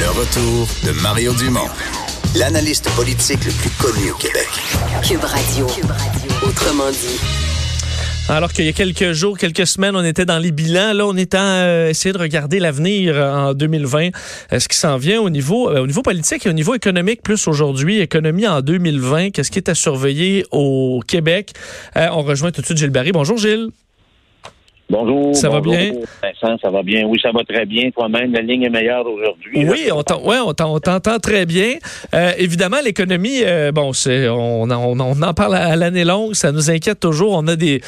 Le retour de Mario Dumont, l'analyste politique le plus connu au Québec. Cube Radio. Autrement dit. Alors qu'il y a quelques jours, quelques semaines, on était dans les bilans. Là, on est à euh, essayer de regarder l'avenir euh, en 2020. Euh, ce qui s'en vient au niveau, au niveau politique et au niveau économique plus aujourd'hui. Économie en 2020. Qu'est-ce qui est à surveiller au Québec? on rejoint tout de suite Gilles Barry. Bonjour Gilles. Bonjour. Ça va bien? Vincent, ça va bien? Oui, ça va très bien. Toi-même, la ligne est meilleure aujourd'hui. Oui, on ouais, t'entend très bien. Euh, évidemment, l'économie, euh, bon, c'est, on, en- on en parle à l'année longue, ça nous inquiète toujours. On a des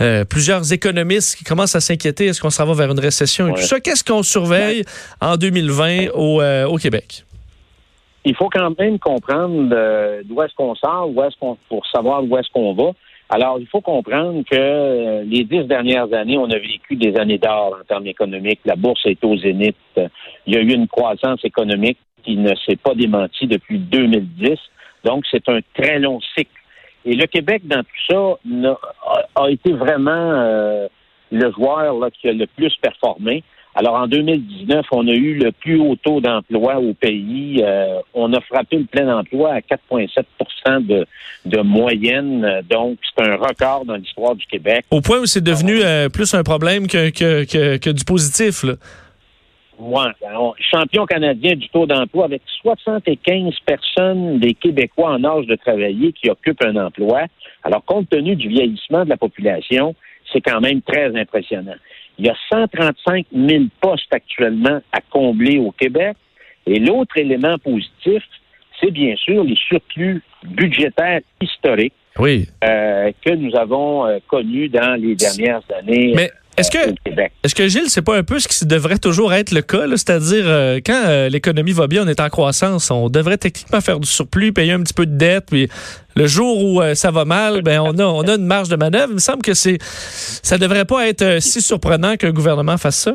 euh, plusieurs économistes qui commencent à s'inquiéter. Est-ce qu'on s'en va vers une récession et Ouais. tout ça? Qu'est-ce qu'on surveille en 2020 au, au Québec? Il faut quand même comprendre d'où est-ce qu'on sort, où est-ce qu'on pour savoir où est-ce qu'on va. Alors, il faut comprendre que euh, les dix dernières années, on a vécu des années d'or en termes économiques. La bourse est au zénith. Il y a eu une croissance économique qui ne s'est pas démentie depuis 2010. Donc, c'est un très long cycle. Et le Québec, dans tout ça, a été vraiment euh, le joueur là, qui a le plus performé. Alors, en 2019, on a eu le plus haut taux d'emploi au pays. Euh, on a frappé le plein emploi à 4,7% de, de moyenne. Donc, c'est un record dans l'histoire du Québec. Au point où c'est devenu euh, plus un problème que, que, que, que du positif. Là. Ouais, on- champion canadien du taux d'emploi avec 75 personnes des Québécois en âge de travailler qui occupent un emploi. Alors, compte tenu du vieillissement de la population, c'est quand même très impressionnant. Il y a 135 000 postes actuellement à combler au Québec. Et l'autre élément positif, c'est bien sûr les surplus budgétaires historiques Oui. euh, que nous avons euh, connus dans les dernières années Mais est-ce que. Est-ce que Gilles, c'est pas un peu ce qui devrait toujours être le cas, c'est-à-dire euh, quand euh, l'économie va bien, on est en croissance, on devrait techniquement faire du surplus, payer un petit peu de dette, puis le jour où euh, ça va mal, ben on a on a une marge de manœuvre. Il me semble que c'est ça devrait pas être si surprenant qu'un gouvernement fasse ça.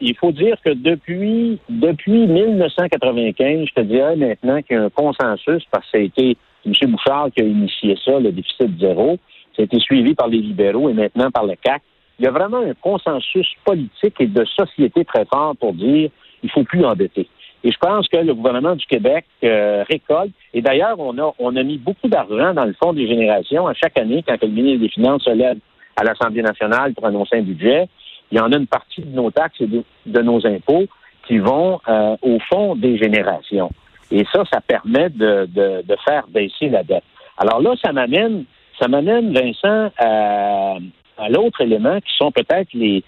il faut dire que depuis, depuis 1995, je te dirais maintenant qu'il y a un consensus, parce que ça a été M. Bouchard qui a initié ça, le déficit zéro. Ça a été suivi par les libéraux et maintenant par le CAC. Il y a vraiment un consensus politique et de société très fort pour dire il faut plus endetter. Et je pense que le gouvernement du Québec euh, récolte. Et d'ailleurs, on a, on a mis beaucoup d'argent dans le fonds des générations à chaque année quand le ministre des Finances se lève à l'Assemblée nationale pour annoncer un budget. Il y en a une partie de nos taxes et de, nos impôts qui vont euh, au fond des générations. Et ça, ça permet de, de, de faire baisser la dette. Alors là, ça m'amène, ça m'amène, Vincent, à, à l'autre élément qui sont peut-être les,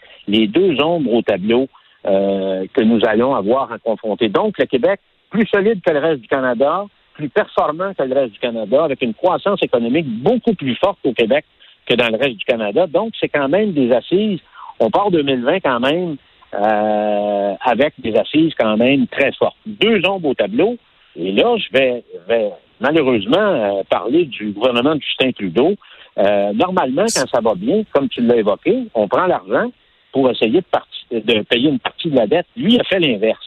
deux ombres au tableau euh, que nous allons avoir à confronter. Donc, le Québec, plus solide que le reste du Canada, plus performant que le reste du Canada, avec une croissance économique beaucoup plus forte au Québec que dans le reste du Canada. Donc, c'est quand même des assises. On part 2020 quand même euh, avec des assises quand même très fortes. Deux ombres au tableau. Et là, je vais, vais malheureusement euh, parler du gouvernement de Justin Trudeau. Euh, normalement, quand ça va bien, comme tu l'as évoqué, on prend l'argent pour essayer de, parti- de payer une partie de la dette. Lui, a fait l'inverse.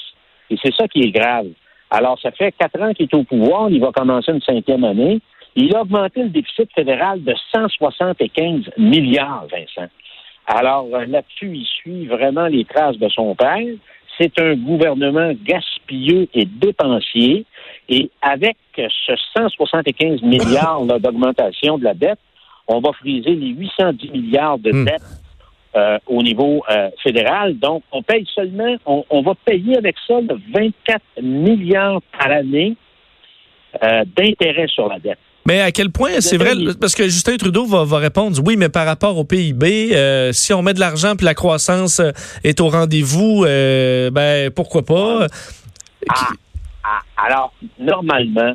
Et c'est ça qui est grave. Alors, ça fait quatre ans qu'il est au pouvoir. Il va commencer une cinquième année. Il a augmenté le déficit fédéral de 175 milliards, Vincent. Alors, euh, là-dessus, il suit vraiment les traces de son père. C'est un gouvernement gaspilleux et dépensier. Et avec ce 175 milliards d'augmentation de la dette, on va friser les 810 milliards de Hmm. dettes euh, au niveau euh, fédéral. Donc, on paye seulement, on, on va payer avec ça le 24 milliards par année euh, d'intérêt sur la dette. Mais à quel point c'est vrai, parce que Justin Trudeau va, va répondre, oui, mais par rapport au PIB, euh, si on met de l'argent puis la croissance est au rendez-vous, euh, ben pourquoi pas? Ah, ah, alors, normalement,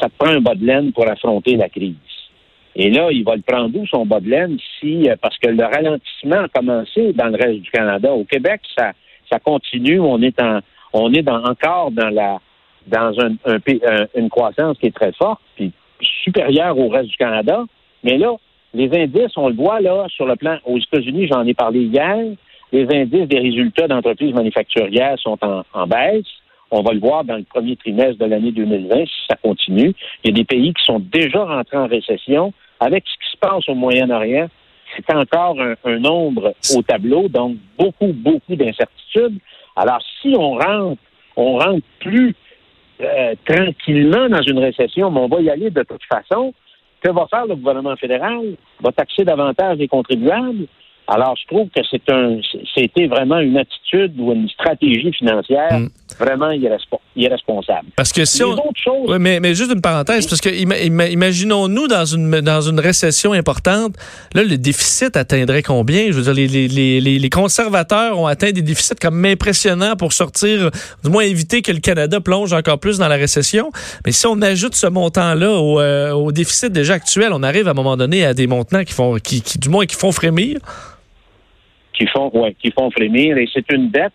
ça te prend un bas de laine pour affronter la crise. Et là, il va le prendre où son bas de laine si, euh, parce que le ralentissement a commencé dans le reste du Canada. Au Québec, ça, ça continue. On est en, on est dans, encore dans la dans un, un un- une croissance qui est très forte, puis supérieure au reste du Canada. Mais là, les indices, on le voit là sur le plan aux États-Unis, j'en ai parlé hier, les indices des résultats d'entreprises manufacturières sont en, en baisse. On va le voir dans le premier trimestre de l'année 2020 si ça continue. Il y a des pays qui sont déjà rentrés en récession. Avec ce qui se passe au Moyen-Orient, c'est encore un, nombre au tableau, donc beaucoup, beaucoup d'incertitudes. Alors, si on rentre, on rentre plus euh, tranquillement dans une récession, mais on va y aller de toute façon. Que va faire le gouvernement fédéral? Va taxer davantage les contribuables? Alors, je trouve que c'est un, c'était vraiment une attitude ou une stratégie financière Mm. Vraiment irrespo- irresponsable. Parce que si Les on... autres choses, Ouais, mais, mais juste une parenthèse, parce que ima- ima- imaginons-nous dans une, dans une récession importante, là, le déficit atteindrait combien? Je veux dire, les, les, les, les- les conservateurs ont atteint des déficits comme impressionnants pour sortir, du moins éviter que le Canada plonge encore plus dans la récession. Mais si on ajoute ce montant-là au, euh, au déficit déjà actuel, on arrive à un moment donné à des montants qui font, qui, qui, du moins, qui font frémir. qui font ouais, qui font frémir et c'est une dette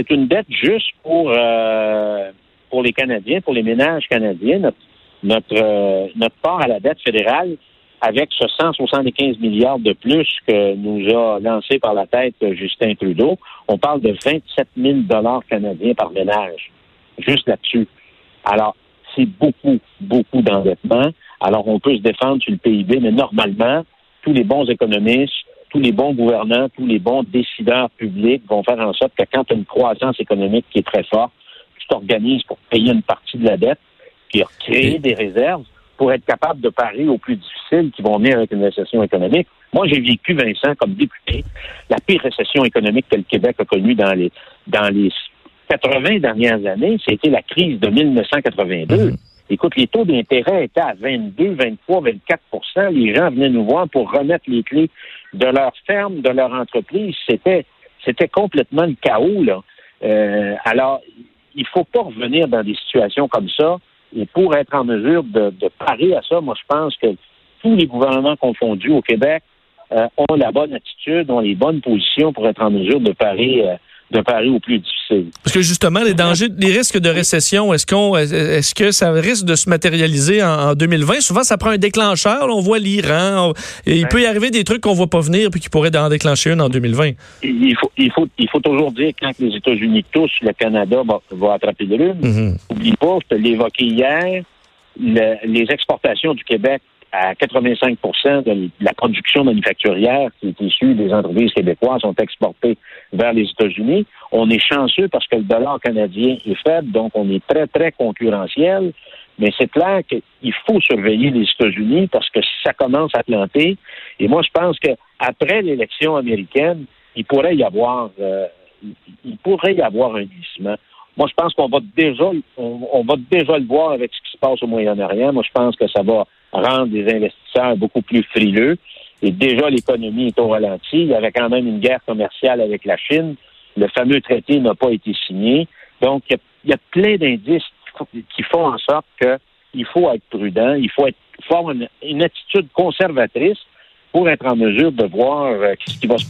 c'est une dette juste pour euh, pour les Canadiens pour les ménages canadiens notre notre euh, part à la dette fédérale avec ce 175 milliards de plus que nous a lancé par la tête Justin Trudeau, on parle de 27 000 dollars canadiens par ménage, juste là-dessus. Alors, c'est beaucoup, beaucoup d'endettement. Alors, on peut se défendre sur le PIB, mais normalement, tous les bons économistes, tous les bons gouvernants, tous les bons décideurs publics vont faire en sorte que quand tu as une croissance économique qui est très forte, tu t'organises pour payer une partie de la dette, puis créer des réserves pour être capable de parer aux plus difficiles qui vont venir avec une récession économique. Moi, j'ai vécu, Vincent, comme député, la pire récession économique que le Québec a connue dans les, dans les 80 dernières années, c'était la crise de 1982. Écoute, les taux d'intérêt étaient à 22, 23, 24% Les gens venaient nous voir pour remettre les clés de leur ferme, de leur entreprise. C'était, c'était complètement le chaos, là. Euh, alors, il faut pas revenir dans des situations comme ça. Et pour être en mesure de, de parer à ça, moi, je pense que tous les gouvernements confondus au Québec euh, ont la bonne attitude, ont les bonnes positions pour être en mesure de parer, euh, de parer au plus difficile. Parce que justement, les dangers, les risques de récession, est-ce qu'on, est-ce que ça risque de se matérialiser en, en 2020? Souvent, ça prend un déclencheur. là, on voit l'Iran. et il peut y arriver des trucs qu'on voit pas venir puis qui pourraient en déclencher une en 2020. Il faut, il faut, il faut toujours dire que quand les États-Unis touchent, le Canada va, va attraper le rhume. Mhm. Oublie pas, je te l'ai évoqué hier, le- les exportations du Québec à 85% de la production manufacturière qui est issue des entreprises québécoises sont exportées vers les États-Unis. On est chanceux parce que le dollar canadien est faible, donc on est très, très concurrentiel. Mais c'est clair qu'il faut surveiller les États-Unis parce que ça commence à planter. Et moi, je pense que après l'élection américaine, il pourrait y avoir, euh, il pourrait y avoir un glissement. Moi, je pense qu'on va déjà, on, va déjà le voir avec ce qui se passe au Moyen-Orient. Moi, je pense que ça va rendre les investisseurs beaucoup plus frileux. Et déjà, l'économie est au ralenti. Il y avait quand même une guerre commerciale avec la Chine. Le fameux traité n'a pas été signé. Donc, il y a, plein d'indices qui font en sorte qu'il faut être prudent, il faut être avoir une, attitude conservatrice pour être en mesure de voir euh, ce qui va se